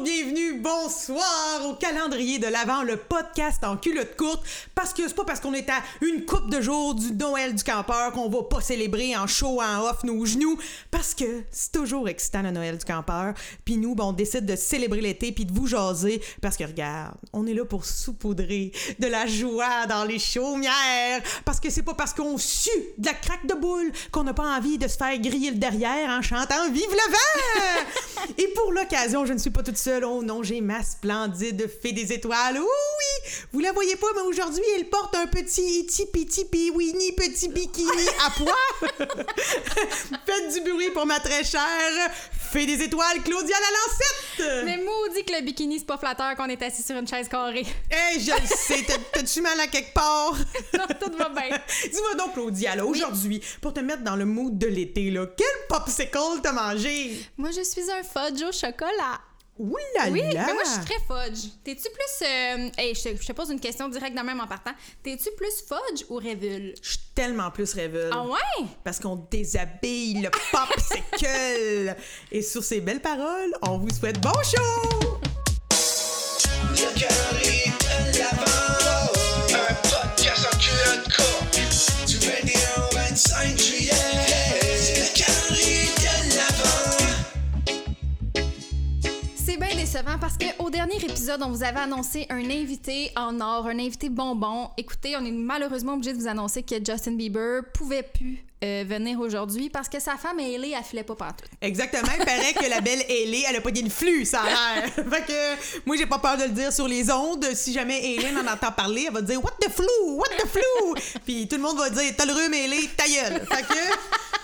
bienvenue, bonsoir au calendrier de l'Avent, le podcast en culotte courte. Parce que c'est pas parce qu'on est à une coupe de jours du Noël du campeur qu'on va pas célébrer en show, en off, nos genoux. Parce que c'est toujours excitant le Noël du campeur. Puis nous, ben, on décide de célébrer l'été puis de vous jaser. Parce que regarde, on est là pour saupoudrer de la joie dans les chaumières. Parce que c'est pas parce qu'on sue de la craque de boule qu'on n'a pas envie de se faire griller le derrière en chantant Vive le vent! Et pour l'occasion, je ne suis pas toute seule. Oh non, j'ai ma splendide fée des étoiles. Oui, oui! Vous la voyez pas, mais aujourd'hui, elle porte un petit iti piti winnie petit bikini à poids. Faites du bruit pour ma très chère fée des étoiles, Claudia Lalancette! Mais maudit que le bikini, c'est pas flatteur qu'on est assis sur une chaise carrée. Eh, je le sais. T'as- T'as-tu mal à quelque part? non, tout va bien. Dis-moi donc, Claudia, là, aujourd'hui, pour te mettre dans le mood de l'été, là, quel popsicle t'as mangé? Moi, je suis un fudge au chocolat. Ouh là Oui, là! mais moi, je suis très fudge. T'es-tu plus. euh, hey, je, te, je te pose une question directe de même en partant. T'es-tu plus fudge ou révule? Je suis tellement plus rêveuse. Ah ouais? Parce qu'on déshabille le popsicle. Et sur ces belles paroles, on vous souhaite bon show! Décevant parce qu'au dernier épisode, on vous avait annoncé un invité en or, un invité bonbon. Écoutez, on est malheureusement obligé de vous annoncer que Justin Bieber pouvait plus euh, venir aujourd'hui parce que sa femme Hailey, elle filait pas pantoute. Exactement, il paraît que la belle Hailey, elle a pas dit une flux, ça a l'air. fait que moi, j'ai pas peur de le dire sur les ondes. Si jamais Hailey en entend parler, elle va dire What the flu? What the flu? Puis tout le monde va dire T'as le rhume, Hailey, ta gueule. Fait que.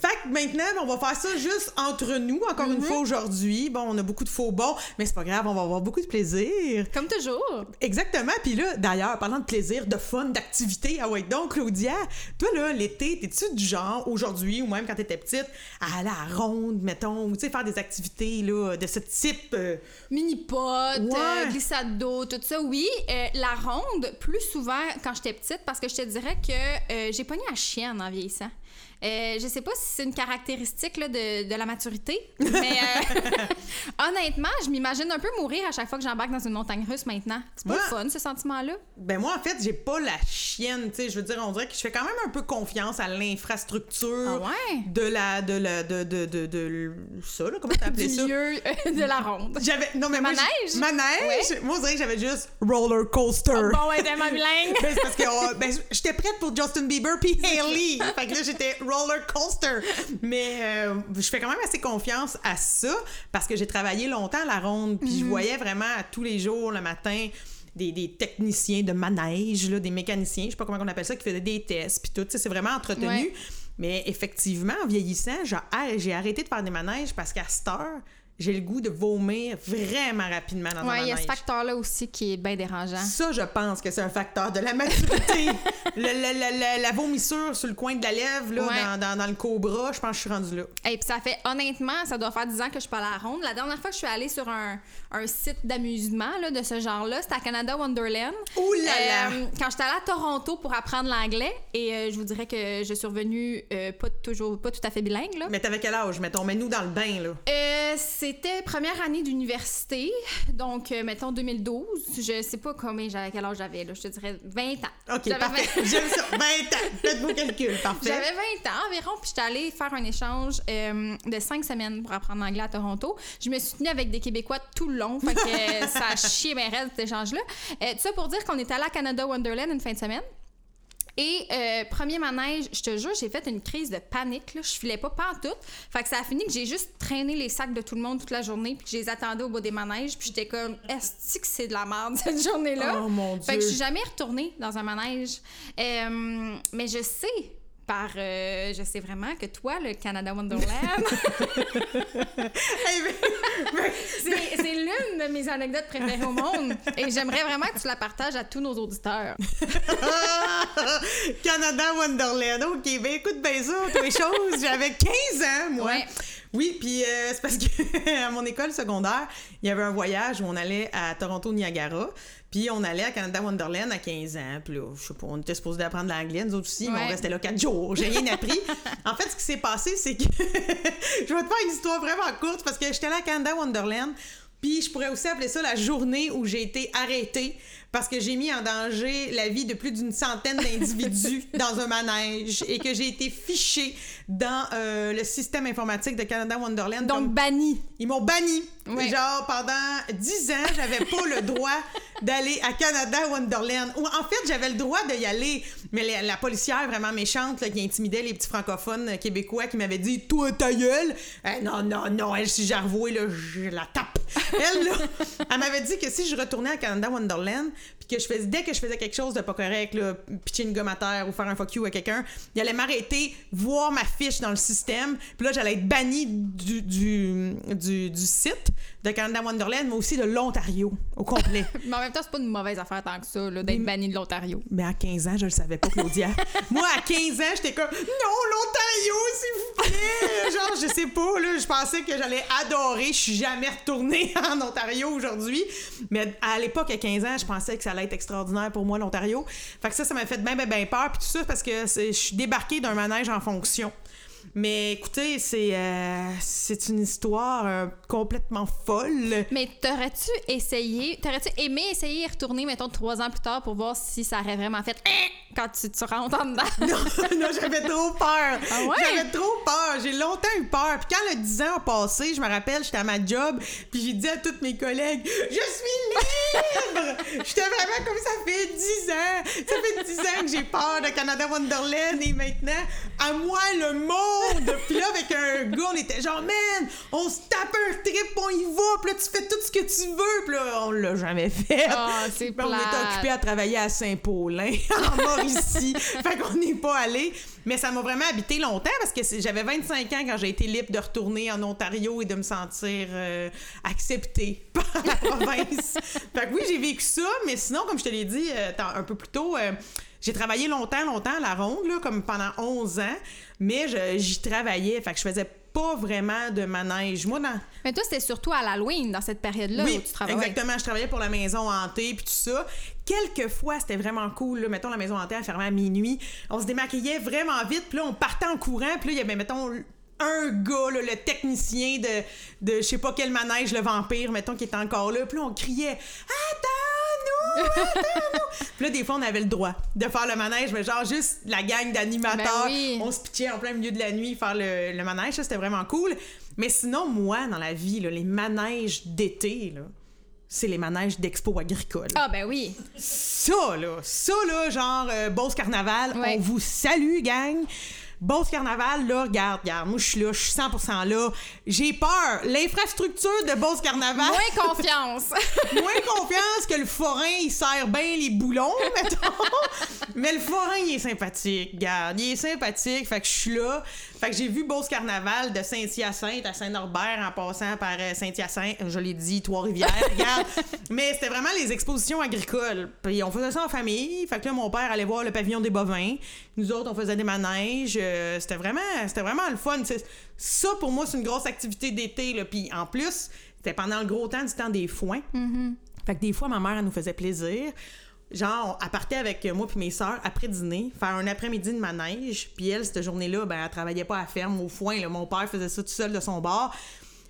Fait que maintenant, on va faire ça juste entre nous, encore une fois aujourd'hui. Bon, on a beaucoup de faux bons, mais c'est pas grave, on va avoir beaucoup de plaisir. Comme toujours. Exactement. Puis là, d'ailleurs, parlant de plaisir, de fun, d'activité, ah ouais, donc, Claudia, toi, là, l'été, t'es-tu du genre, aujourd'hui, ou même quand t'étais petite, à aller à la ronde, mettons, ou tu sais, faire des activités, là, de ce type? euh, Mini-pot, Ouais. euh, glissade d'eau, tout ça, oui. Euh, la ronde, plus souvent quand j'étais petite, parce que je te dirais que j'ai pogné la chienne en vieillissant. Euh, je sais pas si c'est une caractéristique là, de, de la maturité, mais euh, honnêtement, je m'imagine un peu mourir à chaque fois que j'embarque dans une montagne russe maintenant. C'est pas le fun, ce sentiment-là? Ben moi, en fait, j'ai pas la chienne, tu sais, je veux dire, on dirait que je fais quand même un peu confiance à l'infrastructure Ah ouais? de la, de la, de, de, de, de, ça, là, comment t'appelais ça? milieu euh, de la ronde. J'avais, non, mais moi, Manège? Moi, on dirait que j'avais juste roller coaster. Bon, ouais, tellement bilingue. Ben, c'est parce que oh, ben, j'étais prête pour Justin Bieber puis Hailey. fait que là, j'étais roller coaster. Mais euh, je fais quand même assez confiance à ça parce que j'ai travaillé longtemps à la ronde puis je Mhm. voyais vraiment à tous les jours le matin des, des techniciens de manège, là, des mécaniciens, je sais pas comment on appelle ça, qui faisaient des tests puis tout. C'est vraiment entretenu. Ouais. Mais effectivement, en vieillissant, j'ai j'ai arrêté de faire des manèges parce qu'à cette heure, j'ai le goût de vomir vraiment rapidement dans Ouais, il y a ce facteur-là aussi qui est bien dérangeant. Ça, je pense que c'est un facteur de la maturité. Le- le- le- le- la vomissure sur le coin de la lèvre, là, Ouais. dans, dans- dans le cobra, je pense que je suis rendue là. Et puis ça fait, honnêtement, ça doit faire 10 ans que je suis pas à la ronde. La dernière fois que je suis allée sur un, un site d'amusement de ce genre-là, c'était à Canada Wonderland. Ouh là là! Euh, quand j'étais allée à Toronto pour apprendre l'anglais, et euh, je vous dirais que je suis revenue euh, pas toujours, pas tout à fait bilingue. Là. Mais t'avais quel âge? Mettons, mets-nous dans le bain, là. Euh, c'était première année d'université, donc euh, mettons 2012. Je sais pas combien j'avais, quel âge j'avais, là, je te dirais 20 ans. OK, J'avais parfait. 20 J'aime ça. 20 ans. Faites vos calculs. Parfait. J'avais 20 ans environ, puis j'étais allée faire un échange euh, de 5 semaines pour apprendre l'anglais à Toronto. Je me suis tenue avec des Québécois tout le long, fait que ça a chié bien raide cet échange-là. Euh, tout ça pour dire qu'on est allé à Canada Wonderland une fin de semaine. Et euh, premier manège, je te jure, j'ai fait une crise de panique. Là. Je filais pas pantoute. Fait que ça a fini que j'ai juste traîné les sacs de tout le monde toute la journée, puis que je les attendais au bout des manèges, puis j'étais comme, est-ce que c'est de la merde cette journée-là? Oh, mon Fait que Dieu. je suis jamais retournée dans un manège. Euh, mais je sais par euh, je sais vraiment que toi le Canada Wonderland c'est l'une de mes anecdotes préférées au monde et j'aimerais vraiment que tu la partages à tous nos auditeurs. Canada Wonderland. OK, ben écoute bien ça, toi les choses. J'avais 15 ans, moi. Ouais. Oui, puis euh, c'est parce que à mon école secondaire, il y avait un voyage où on allait à Toronto-Niagara, puis on allait à Canada Wonderland à 15 ans. Puis là, je sais pas, on était supposé d'apprendre l'anglais, nous autres aussi, mais on restait là 4 jours. J'ai rien appris. en fait, ce qui s'est passé, c'est que je vais te faire une histoire vraiment courte parce que j'étais allée à Canada Wonderland Puis je pourrais aussi appeler ça la journée où j'ai été arrêtée parce que j'ai mis en danger la vie de plus d'une centaine d'individus dans un manège et que j'ai été fichée dans euh, le système informatique de Canada Wonderland. Donc, comme- banni. Ils m'ont banni. Ouais. Genre, pendant 10 ans, j'avais pas le droit d'aller à Canada Wonderland. Ou en fait, j'avais le droit d'y aller. Mais la, la policière vraiment méchante là, qui intimidait les petits francophones québécois qui m'avait dit Toi, ta gueule. Euh, non, non, non, elle, si j'arvouais, là, je la tape. Elle, là, elle m'avait dit que si je retournais à Canada Wonderland, que je faisais, dès que je faisais quelque chose de pas correct, là, pitcher une gomme à terre ou faire un fuck you à quelqu'un, il allait m'arrêter, voir ma fiche dans le système, puis là, j'allais être banni du, du, du, du site de Canada Wonderland, mais aussi de l'Ontario au complet. Mais en même temps, c'est pas une mauvaise affaire tant que ça, d'être banni de l'Ontario. Mais à 15 ans, je le savais pas, Claudia. Moi, à 15 ans, j'étais comme non, l'Ontario, s'il vous plaît. Genre, je sais pas, là, je pensais que j'allais adorer. Je suis jamais retournée en Ontario aujourd'hui. Mais à l'époque, à 15 ans, je pensais que ça être extraordinaire pour moi, l'Ontario. Fait que ça, ça m'a fait bien, bien, bien peur. Puis tout ça, parce que je suis débarquée d'un manège en fonction. Mais écoutez, c'est euh, c'est une histoire euh, complètement folle. Mais t'aurais-tu essayé, t'aurais-tu aimé essayer y retourner, mettons, trois ans plus tard pour voir si ça aurait vraiment fait Hein quand tu, tu rentres en dedans? non, non, j'avais trop peur. Ah ouais? J'avais trop peur. J'ai longtemps eu peur. Puis quand le 10 ans a passé, je me rappelle, j'étais à ma job, puis j'ai dit à tous mes collègues, je suis libre! j'étais vraiment comme ça fait 10 ans. Ça fait 10 ans que j'ai peur de Canada Wonderland et maintenant, à moi le monde! Puis là, avec un gars, on était genre, man, on se tape un trip, on y va, puis là, tu fais tout ce que tu veux. Puis là, on l'a jamais fait. Ah, c'est on était occupés à travailler à Saint-Paulin, en Mauricie. fait qu'on n'est pas allé. Mais ça m'a vraiment habité longtemps parce que j'avais 25 ans quand j'ai été libre de retourner en Ontario et de me sentir euh, acceptée par la province. fait que oui, j'ai vécu ça, mais sinon, comme je te l'ai dit euh, un peu plus tôt, euh, j'ai travaillé longtemps, longtemps à la ronde, là, comme pendant 11 ans, mais j'y travaillais. Fait que je faisais pas vraiment de manège. Moi, dans, Mais toi, c'était surtout à l'Halloween, dans cette période-là oui, où tu travaillais. exactement. Je travaillais pour la maison hantée puis tout ça. Quelques fois, c'était vraiment cool. Là. Mettons, la maison hantée, elle fermait à minuit. On se démaquillait vraiment vite. Puis là, on partait en courant. Puis là, il y avait, mettons, un gars, là, le technicien de, de je sais pas quel manège, le vampire, mettons, qui était encore là. Puis là, on criait « Attends-nous! Attends-nous! » Puis là, des fois, on avait le droit de faire le manège, mais genre juste la gang d'animateurs. Ben oui. On se pitchait en plein milieu de la nuit faire le, le manège. Ça, c'était vraiment cool. Mais sinon, moi, dans la vie, là, les manèges d'été, là, c'est les manèges d'expo agricole. Ah, ben oui. Ça, là, ça, là, genre euh, Beauce Carnaval, Ouais. on vous salue, gang. Beauce Carnaval, là, regarde, regarde, moi, je suis là, je suis 100% là. J'ai peur. L'infrastructure de Beauce Carnaval, Moins confiance. moins confiance que le forain, il serre bien les boulons, mettons. Mais le forain, il est sympathique, regarde. Il est sympathique, fait que je suis là. Fait que j'ai vu Beauce Carnaval de Saint-Hyacinthe à Saint-Norbert en passant par euh, Saint-Hyacinthe, je l'ai dit, Trois-Rivières, regarde. Mais c'était vraiment les expositions agricoles. Puis on faisait ça en famille. Fait que là, mon père allait voir le pavillon des bovins. Nous autres, on faisait des manèges. Euh, c'était vraiment, c'était vraiment le fun. Ça, pour moi, c'est une grosse activité d'été. Puis en plus, c'était pendant le gros temps du temps des foins. Fait que des fois, ma mère, elle nous faisait plaisir. Genre, elle partait avec moi puis mes sœurs après dîner, faire un après-midi de manège. Puis elle, cette journée-là, ben, elle travaillait pas à la ferme, au foin. Mon père faisait ça tout seul de son bar.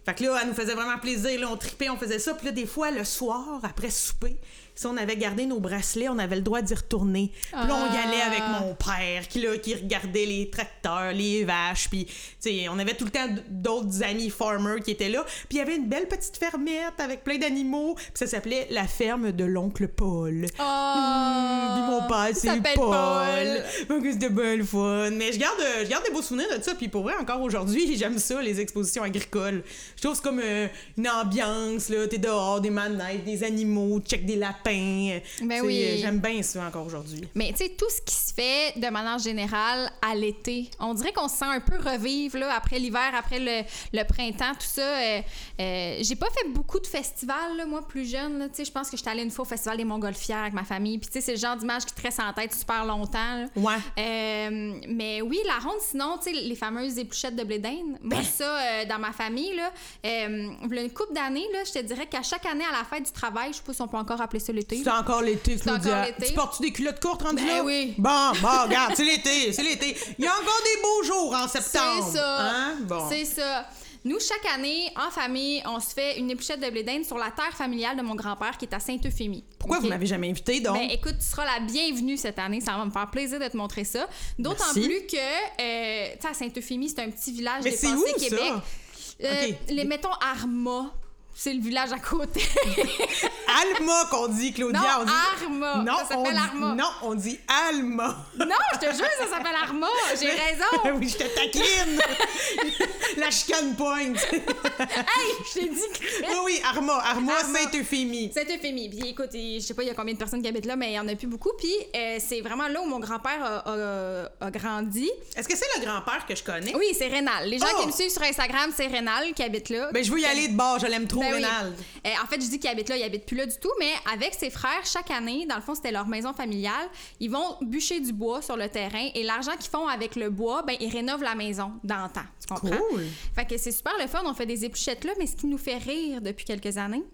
Fait que là, elle nous faisait vraiment plaisir. Là, on tripait, on faisait ça. Puis là, des fois, le soir, après souper, si on avait gardé nos bracelets, on avait le droit d'y retourner. Puis là, on y allait avec Ah. mon père qui, là, qui regardait les tracteurs, les vaches. Puis, tu sais, on avait tout le temps d'autres amis farmers qui étaient là. Puis il y avait une belle petite fermette avec plein d'animaux. Puis ça s'appelait la ferme de l'oncle Paul. Oh. Puis mon père, c'est Paul. Paul. Donc c'était bien le fun. Mais je garde, je garde des beaux souvenirs de ça. Puis pour vrai, encore aujourd'hui, j'aime ça, les expositions agricoles. Je trouve c'est comme euh, une ambiance, là. T'es dehors, des manettes, des animaux, tu check des lapins. Ben Tu sais, oui. J'aime bien ça encore aujourd'hui. Mais tu sais, tout ce qui se fait de manière générale à l'été, on dirait qu'on se sent un peu revivre là, après l'hiver, après le, le printemps, tout ça. Euh, euh, j'ai pas fait beaucoup de festivals, là, moi, plus jeune. Tu sais, Je pense que j'étais allée une fois au Festival des Montgolfières avec ma famille. Puis tu sais, c'est le genre d'image qui te reste en tête super longtemps. là. Ouais. Euh, mais oui, la ronde, sinon, tu sais, les fameuses épluchettes de blé d'Inde, moi, ça, euh, dans ma famille, là, euh, une couple d'années, là, je te dirais qu'à chaque année, à la fête du travail, je sais pas si on peut encore appeler ça l'été. C'est encore l'été, Claudia. Tu portes-tu des culottes courtes rendues Ben là? oui. Bon, bon, regarde, c'est l'été, c'est l'été. Il y a encore des beaux jours en septembre. C'est ça. Hein? Bon. C'est ça. Nous, chaque année, en famille, on se fait une épluchette de blé d'Inde sur la terre familiale de mon grand-père qui est à Sainte-Euphémie. Pourquoi Ok? vous m'avez jamais invité, donc? Ben, écoute, tu seras la bienvenue cette année. Ça va me faire plaisir de te montrer ça. D'autant plus que, euh, tu sais, à Sainte-Euphémie, c'est un petit village Mais c'est dépassé où, Québec. ça? Euh. Les mettons Arma. C'est le village à côté. Alma qu'on dit, Claudia. Non, on dit... Arma. Non, Ça s'appelle Arma. Non, on dit Alma. non, je te jure, ça s'appelle Arma. J'ai raison. oui, je te taquine. La chicane pointe. Hey, je t'ai dit que... oui, oui, Arma. Arma, Arma. Sainte-Euphémie. Cette euphémie. Puis écoute, je sais pas il y a combien de personnes qui habitent là, mais il y en a plus beaucoup. Puis euh, c'est vraiment là où mon grand-père a, a- a grandi. Est-ce que c'est le grand-père que je connais? Oui, c'est Rénal. Les gens Oh! qui me suivent sur Instagram, c'est Rénal qui habite là. Ben, je veux y aller de bord. Je l'aime trop, Ben oui. Euh, en fait, je dis qu'il habite là, il habite plus là du tout, mais avec ses frères, chaque année, dans le fond, c'était leur maison familiale, ils vont bûcher du bois sur le terrain et l'argent qu'ils font avec le bois, ben, ils rénovent la maison d'antan. Tu comprends? Cool. Fait que c'est super le fun, on fait des épluchettes là, mais ce qui nous fait rire depuis quelques années,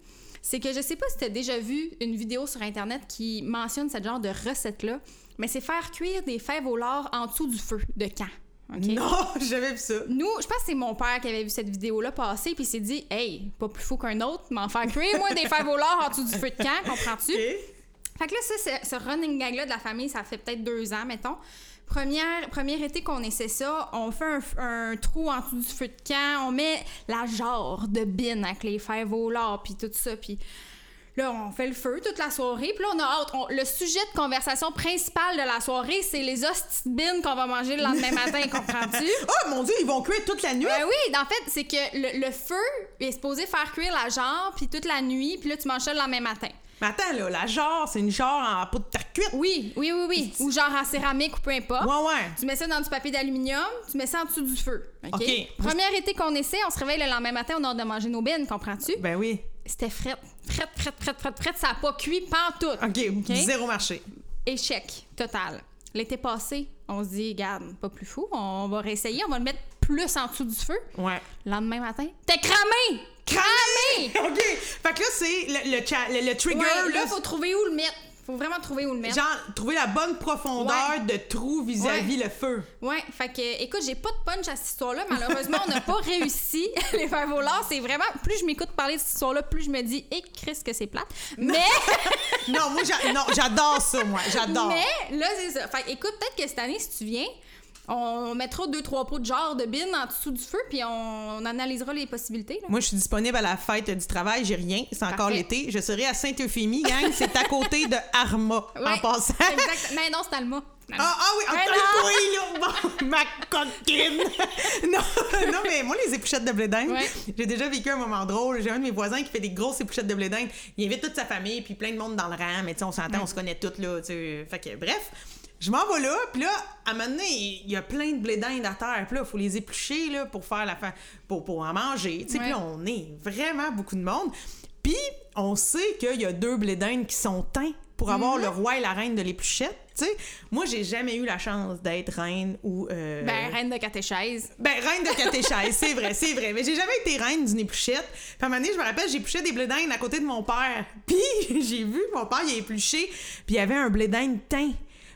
c'est que je sais pas si tu as déjà vu une vidéo sur Internet qui mentionne ce genre de recette-là, mais c'est faire cuire des fèves au lard en dessous du feu de camp. OK? Non, j'avais vu ça. Nous, je pense que c'est mon père qui avait vu cette vidéo-là passer, puis il s'est dit Hey, pas plus fou qu'un autre, m'en faire cuire, moi, des fèves au lard en dessous du feu de camp, comprends-tu? Fait que là, ça, ce running gag-là de la famille, ça fait peut-être deux ans, mettons. Première, premier été qu'on essaie ça, on fait un, un trou en dessous du feu de camp, on met la jarre de bin avec les fèves au lard, puis tout ça, puis là, on fait le feu toute la soirée, puis là, on a hâte. On- le sujet de conversation principal de la soirée, c'est les bin qu'on va manger le lendemain matin, comprends-tu? Oh mon Dieu, ils vont cuire toute la nuit? Ben oui, en fait, c'est que le, le feu est supposé faire cuire la jarre, puis toute la nuit, puis là, tu manges ça le lendemain matin. Mais attends, là, la jarre, c'est une jarre en peau de terre cuite. Oui, oui, oui, oui. Ou genre en céramique ou peu importe. Ouais, ouais. Tu mets ça dans du papier d'aluminium, tu mets ça en dessous du feu. OK? OK. Premier été qu'on essaie, on se réveille le lendemain matin, on a hâte de manger nos bines, comprends-tu? Ben oui. C'était frette, frette, frette, frette, frette, frette, ça a pas cuit pantoute. OK, zéro marché. Échec total. L'été passé, on se dit, regarde, pas plus fou, on va réessayer, on va le mettre plus en dessous du feu. Ouais. Le lendemain matin, t'es cramé! Cramé! OK. Fait que là, c'est le, le, le- le trigger. Ouais, là, là, faut trouver où le mettre. Faut vraiment trouver où le mettre. Genre, trouver la bonne profondeur de trou vis-à-vis le feu. Ouais, fait que, écoute, j'ai pas de punch à cette histoire-là. Malheureusement, on n'a pas réussi les faire volants. C'est vraiment, plus je m'écoute parler de cette histoire-là, plus je me dis, hé, Chris, que c'est plate. Mais, Non, moi, j'adore ça, moi. J'adore. mais, là, c'est ça. Fait que, écoute, peut-être que cette année, si tu viens, on mettra deux, trois pots de genre de bin en dessous du feu, puis on, on analysera les possibilités. là. Moi, je suis disponible à la fête du travail. J'ai rien. C'est encore l'été. Je serai à Sainte-Euphémie, gang. C'est à côté de Arma, en passant. Exact. Mais non, c'est Alma. Ah, ah oui, oui, là. Bon, ma coquine. non, non, mais moi, les épluchettes de blé d'Inde, Ouais. j'ai déjà vécu un moment drôle. J'ai un de mes voisins qui fait des grosses épluchettes de blé d'Inde. Il invite toute sa famille, puis plein de monde dans le rang. Mais tu sais, on s'entend, on se connaît toutes, là. tu sais. Fait que, bref. Je m'en vais là, puis là, à un moment donné, il y a plein de blé d'Inde à terre. Puis là, il faut les éplucher, là, pour faire la fa... pour, pour en manger. Tu sais, puis là, on est vraiment beaucoup de monde. Puis, on sait qu'il y a deux blé d'Inde qui sont teints pour avoir Mhm. le roi et la reine de l'épluchette. Tu sais, moi, j'ai jamais eu la chance d'être reine ou. euh, Ben, reine de catéchèse. ben, reine de catéchèse, c'est vrai, c'est vrai. Mais j'ai jamais été reine d'une épluchette. Puis à un moment donné, je me rappelle, j'épluchais des blé d'Inde à côté de mon père. Puis j'ai vu mon père, il a épluché, puis il y avait un blé d'Inde teint.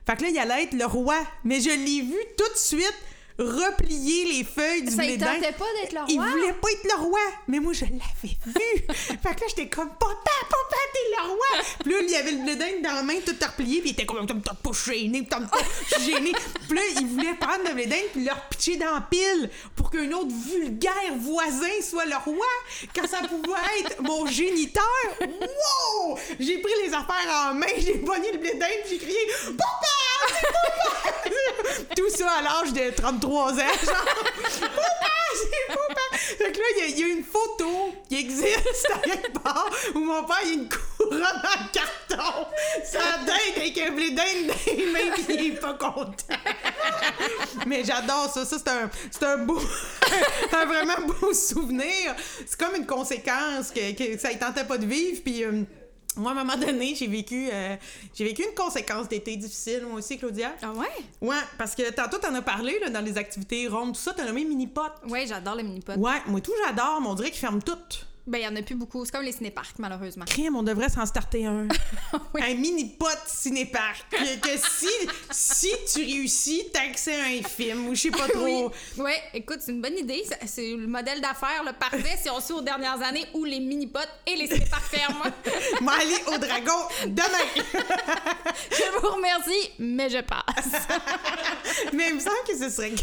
Fait que là, il allait être le roi. Mais je l'ai vu tout de suite replier les feuilles du Ça, blé il d'Inde. tentait pas d'être le Il roi? voulait pas être le roi, mais moi je l'avais vu. fait que là j'étais comme papa, papa, t'es le roi. Puis là il y avait le blé d'Inde dans la main tout replié, puis il était comme t'as pas gêné, t'as pas gêné. Puis là il voulait prendre le blé d'Inde puis le repitcher dans la pile pour qu'un autre vulgaire voisin soit le roi quand ça pouvait être mon géniteur. Wow! J'ai pris les affaires en main, j'ai pogné le blé d'Inde, j'ai crié papa, papa. Tout ça à l'âge de 33 ans, genre. C'est papa! Fait que là, il y a- une photo qui existe à quelque part où mon père, il a une couronne en carton. Ça dinde avec un blé d'Inde pis il est pas content. Mais j'adore ça. Ça, c'est un, c'est un beau, un vraiment beau souvenir. C'est comme une conséquence que, que ça ne tentait pas de vivre. Puis euh, moi, à un moment donné, j'ai vécu, euh, j'ai vécu une conséquence d'été difficile, moi aussi, Claudia. Ah ouais? Ouais, parce que tantôt, t'en as parlé là, dans les activités rondes, tout ça, t'as nommé mini-pot. Ouais, j'adore le mini-pot. Ouais, moi tout, j'adore, mais on dirait qu'ils ferment toutes. Ben, il y en a plus beaucoup. C'est comme les cinéparcs, malheureusement. Crème, on devrait s'en starter un. Oui. Un mini-pot cinéparc. Que, que si, si tu réussis, t'as accès à un film ou je sais pas trop. Oui, ouais, écoute, c'est une bonne idée. C'est le modèle d'affaires le parfait si on suit aux dernières années où les mini-potes et les cinéparcs ferment. M'aller au dragon demain. je vous remercie, mais je passe. Mais il me semble que ce serait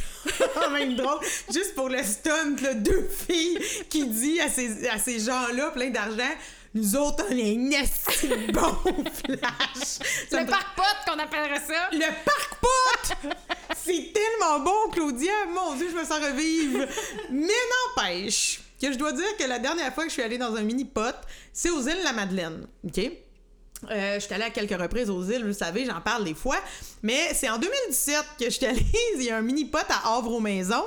quand même drôle, juste pour le stunt, là, deux filles qui dit à ces, à ces gens-là, plein d'argent, nous autres, on est un esti de bon flash. Ça le me- parc-pote qu'on appellerait ça. Le parc pot! C'est tellement bon, Claudia! Mon Dieu, je me sens revivre! Mais n'empêche que je dois dire que la dernière fois que je suis allée dans un mini-pot, c'est aux îles La Madeleine. OK? Euh, je suis allée à quelques reprises aux îles, vous le savez, j'en parle des fois. Mais c'est en 2017 que je suis allée. Il y a un mini-pot à Havre-aux-Maisons.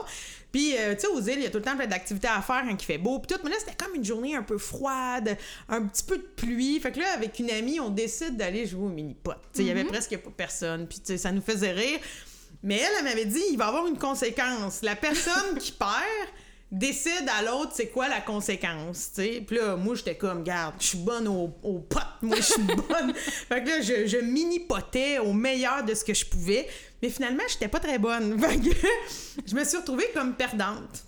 Puis, euh, tu sais, aux îles, il y a tout le temps plein d'activités à faire quand il fait beau. Puis tout, mais là, c'était comme une journée un peu froide, un petit peu de pluie. Fait que là, avec une amie, on décide d'aller jouer au mini-pot. Tu sais, il y avait presque pas personne. Puis, tu sais, ça nous faisait rire. Mais elle, elle m'avait dit, il va y avoir une conséquence. La personne qui perd décide à l'autre c'est quoi la conséquence, tu sais. Puis là, moi, j'étais comme, garde, je suis bonne au, au pot, moi, je suis bonne. fait que là, je, je mini-potais au meilleur de ce que je pouvais. Mais finalement, j'étais pas très bonne. Je me suis retrouvée comme perdante.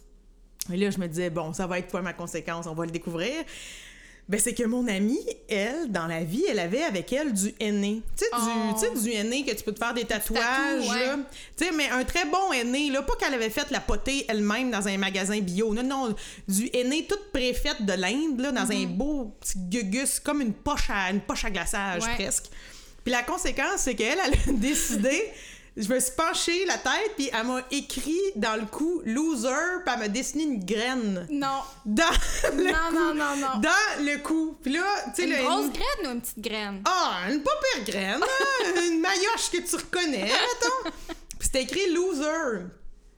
Et là, je me disais, bon, ça va être quoi ma conséquence? On va le découvrir. Ben, c'est que mon amie, elle, dans la vie, elle avait avec elle du henné. Tu sais, Oh. du, sais, du henné que tu peux te faire des tatouages, tatou, ouais. là. Tu sais, mais un très bon henné, là. Pas qu'elle avait fait la potée elle-même dans un magasin bio. Non, non, du henné toute préfaite de l'Inde, là, dans un beau petit gugus, comme une poche à, une poche à glaçage, Ouais. presque. Puis la conséquence, c'est qu'elle, elle a décidé. Je me suis penchée la tête, puis elle m'a écrit dans le cou loser, puis elle m'a dessiné une graine Non. dans le Non, cou. non, non, non. Dans le cou. Puis là, tu sais, Une grosse graine ou une petite graine? Ah, une pas pire graine, hein? une maillotche que tu reconnais, attends. Puis c'était écrit loser.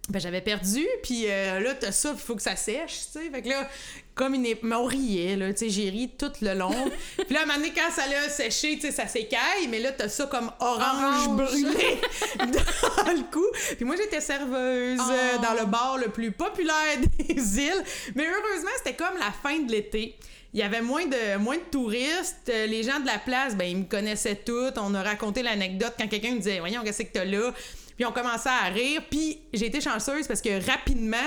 Ben, j'avais perdu, puis euh, là, t'as ça, il faut que ça sèche, tu sais. Fait que là, comme une... Mais on riait, là, tu sais, j'ai ri tout le long. puis là, à un moment donné, quand ça l'a séché, tu sais, ça s'écaille, mais là, t'as ça comme orange, Orange. brûlé dans le cou. Puis moi, j'étais serveuse euh, Oh. dans le bar le plus populaire des îles. Mais heureusement, c'était comme la fin de l'été. Il y avait moins de, moins de touristes. Euh, Les gens de la place, ben, ils me connaissaient tous. On a raconté l'anecdote quand quelqu'un me disait Voyons, qu'est-ce que t'as là? Puis on commençait à rire. Puis j'ai été chanceuse parce que rapidement,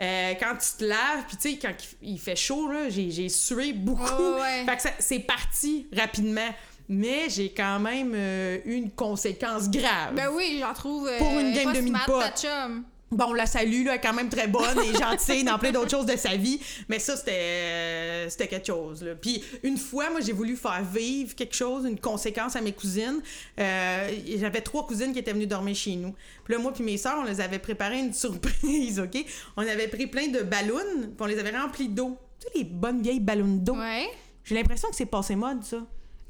euh, quand tu te laves, puis tu sais, quand il fait chaud, là, j'ai, j'ai sué beaucoup. Oh, ouais. Fait que ça- c'est parti rapidement. Mais j'ai quand même euh, eu une conséquence grave. Ben oui, j'en trouve. euh, Pour une game de chum. Bon, la salue, là, elle est quand même très bonne et gentille dans plein d'autres choses de sa vie. Mais ça, c'était, euh, c'était quelque chose. Là. Puis une fois, moi, j'ai voulu faire vivre quelque chose, une conséquence à mes cousines. Euh, j'avais trois cousines qui étaient venues dormir chez nous. Puis là, moi puis mes sœurs, on les avait préparé une surprise, OK? On avait pris plein de ballons, puis on les avait remplis d'eau. Tu sais, les bonnes vieilles ballons d'eau? Ouais. J'ai l'impression que c'est passé mode, ça.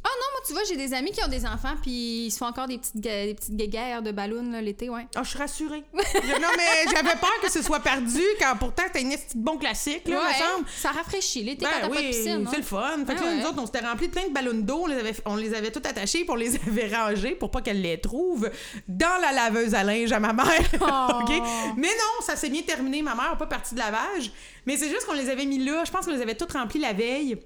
Ah non, moi, tu vois, j'ai des amis qui ont des enfants, puis ils se font encore des petites, ga- des petites guéguerres de ballons l'été, ouais. Ah, je suis rassurée. Je- non, mais j'avais peur que ce soit perdu, quand pourtant, c'était une petite bon classique, là, me ouais, semble. ça rafraîchit l'été Ben quand t'as oui, pas de piscine. c'est hein. le fun. Fait que Ah là, nous autres, on s'était rempli de plein de ballons d'eau. On les avait, on les avait tout attachés, puis on les avait rangés pour pas qu'elle les trouve dans la laveuse à linge à ma mère. Oh. OK? Mais non, ça s'est bien terminé. Ma mère n'a pas parti de lavage. Mais c'est juste qu'on les avait mis là. Je pense qu'on les avait toutes remplis la veille.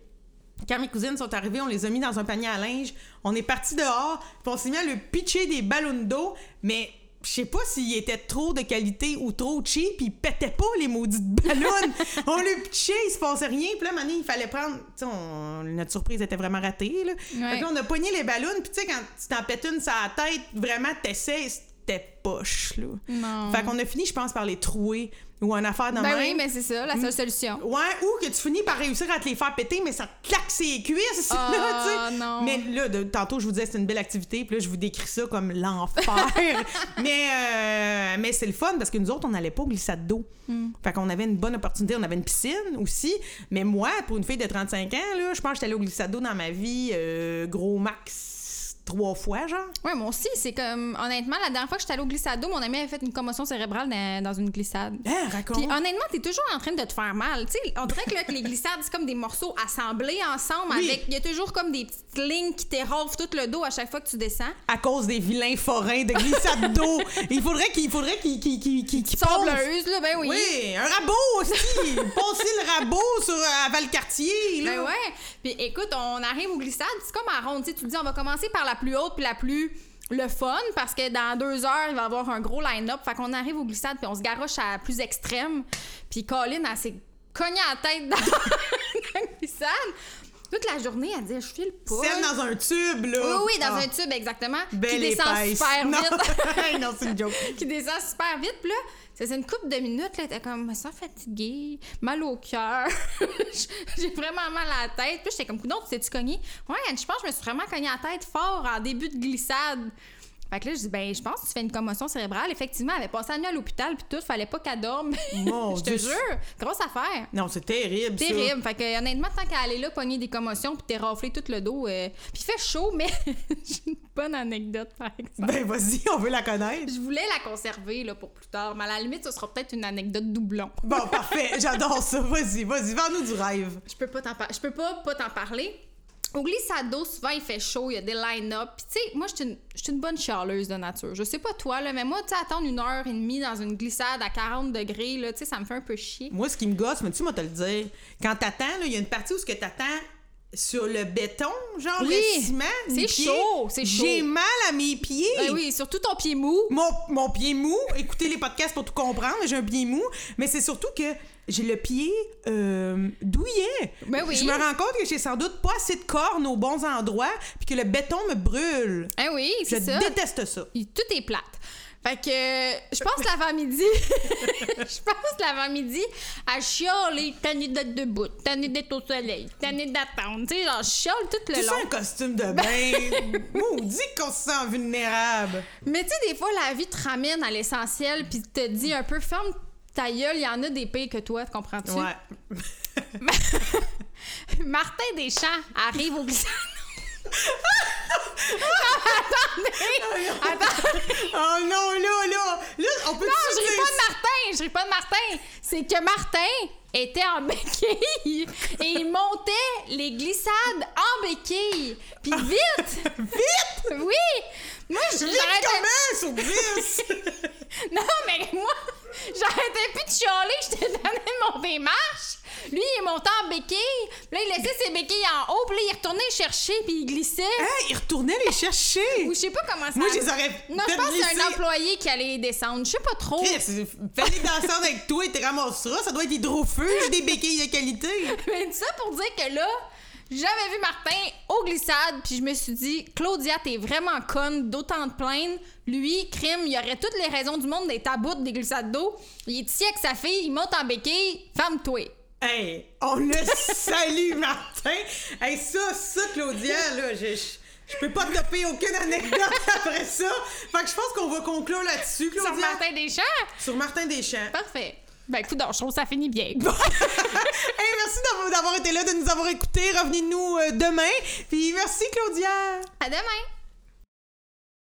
Quand mes cousines sont arrivées, on les a mis dans un panier à linge. On est parti dehors, puis on s'est mis à le pitcher des ballons d'eau, mais je sais pas s'ils étaient trop de qualité ou trop cheap, puis ils pétaient pas les maudits ballons. on le pitchait, il se passait rien, puis là, maintenant, il fallait prendre. Tu notre surprise était vraiment ratée, là. Ouais. Fait que là, on a pogné les ballons, puis tu sais, quand tu t'en pètes une sur la tête, vraiment, t'essaies, c'était poche, là. Non. Fait qu'on a fini, je pense, par les trouer ou en affaire de Ben même. oui, mais c'est ça, la seule solution. Ouais, ou que tu finis par réussir à te les faire péter, mais ça te claque ses cuisses, Ah, là, non. Mais là, de- tantôt, je vous disais c'est une belle activité, puis là, je vous décris ça comme l'enfer. mais euh, mais c'est le fun parce que nous autres, on n'allait pas au glissade d'eau. Hmm. Fait qu'on avait une bonne opportunité. On avait une piscine aussi. Mais moi, pour une fille de 35 ans, là, je pense que j'étais allée au glissade d'eau dans ma vie, euh, gros max trois fois, genre? Ouais, moi aussi, c'est comme, honnêtement, la dernière fois que j'étais allée au glissado, mon ami avait fait une commotion cérébrale dans, dans une glissade. Hein, raconte. Puis honnêtement, t'es toujours en train de te faire mal. Tu sais, on dirait que, là, que les glissades, c'est comme des morceaux assemblés ensemble Oui. avec. Il y a toujours comme des petites lignes qui t'éraflent tout le dos à chaque fois que tu descends. À cause des vilains forains de glissade d'eau. Il faudrait qu'il faudrait qu'il qu'il qu'il qu'il qu'il pense. Sableuse, là, ben oui. Oui, un rabot aussi. Passer le rabot sur euh, à Valcartier, là. Ben ouais. Puis écoute, on arrive aux glissades, c'est comme à ronde. Tu te dis, on va commencer par la plus haute puis la plus le fun parce que dans deux heures, il va y avoir un gros line-up. Fait qu'on arrive aux glissades puis on se garoche à la plus extrême. Puis Colin, elle s'est cognée à la tête dans la glissade. Toute la journée, elle dit, je file pas. Celle dans un tube, là. Oui, oui, dans Ah, un tube, exactement. Belle qui descend épaisse. super non. vite. non, c'est une joke. qui descend super vite. Puis là, faisait une couple de minutes, là, t'es comme, ça fatiguée, mal au cœur, j'ai vraiment mal à la tête. Puis j'étais comme, non, tu t'es-tu cogné? Ouais, je pense que je me suis vraiment cogné à la tête fort en début de glissade. Fait que là, je dis, ben, je pense que tu fais une commotion cérébrale. Effectivement, elle avait passé la nuit à l'hôpital, puis tout, fallait pas qu'elle dorme. Mon je te Dieu. jure, grosse affaire. Non, c'est terrible, ça. Terrible. Fait que, honnêtement, tant qu'elle est là, pogner des commotions, puis t'es raflé tout le dos. euh, Puis il fait chaud, mais j'ai une bonne anecdote, par exemple. Ben, vas-y, on veut la connaître. Je voulais la conserver là, pour plus tard, mais à la limite, ce sera peut-être une anecdote doublon. Bon, parfait. J'adore ça. Vas-y, vas-y, vends-nous du rêve. Je peux pas t'en par- je peux pas pas t'en parler. Au glissado, souvent il fait chaud, il y a des line-up. Puis tu sais, moi je suis une, bonne chialeuse de nature. Je sais pas toi là, mais moi tu sais attendre une heure et demie dans une glissade à 40 degrés là, tu sais ça me fait un peu chier. Moi, ce qui me gosse, mais tu moi te le dire, quand t'attends, là, il y a une partie où ce que t'attends sur le béton, genre Oui, le ciment. c'est chaud, c'est chaud. J'ai mal à mes pieds. Ben oui, surtout ton pied mou. Mon, mon pied mou, écoutez les podcasts pour tout comprendre, j'ai un pied mou, mais c'est surtout que j'ai le pied euh, douillet. Ben oui. Je me rends compte que j'ai sans doute pas assez de cornes aux bons endroits, puis que le béton me brûle. Ah oui, Je c'est ça. déteste ça. Tout est plate. Fait que euh, je pense l'avant-midi, je pense l'avant-midi à chialer, tanné d'être debout, tanné d'être au soleil, tanné d'attendre. Tu sais, genre, je chiale tout le long. un costume de bain. Maudit qu'on se sent vulnérable. Mais tu sais, des fois, la vie te ramène à l'essentiel puis te dit un peu, ferme ta gueule, il y en a des pires que toi, comprends-tu? Ouais. Martin Deschamps arrive au glissade. Attends, Oh non, là, là. Là, on peut non, je ris pas de Martin, je ris pas de Martin. C'est que Martin était en béquille et il montait les glissades en béquille. Puis vite! Vite! Oui! Moi, je- Vite comment sur 10? Non, mais moi, j'arrêtais plus de chialer, j'étais tannée de monter les marches. Lui, il est monté en béquille. Puis là, il laissait ses béquilles en haut. Puis là, il retournait chercher, puis il glissait. Hein, il retournait les chercher? Ou je sais pas comment ça... Moi, je les aurais Non, je pense que c'est un employé qui allait les descendre. Je sais pas trop. Fallait danser avec toi et te ramasseras. Ça doit être hydrofuge, des béquilles de qualité. Mais tout ça pour dire que là, j'avais vu Martin aux glissades, puis je me suis dit, Claudia, t'es vraiment conne d'autant de plaindre. Lui, crime, il aurait toutes les raisons du monde d'être à bout des glissades d'eau. Il est ici avec sa fille, il monte en béquille, ferme-toi. Hey, on le salue, Martin. Hey, ça, ça, Claudia, là, je, je, je peux pas te taper aucune anecdote après ça. Fait que je pense qu'on va conclure là-dessus, Claudia. Sur Martin Deschamps? Sur Martin Deschamps. Parfait. Ben, écoute, je trouve que ça finit bien. Hey, merci d'avoir- été là, de nous avoir écoutés. Revenez-nous euh, demain. Puis merci, Claudia. À demain!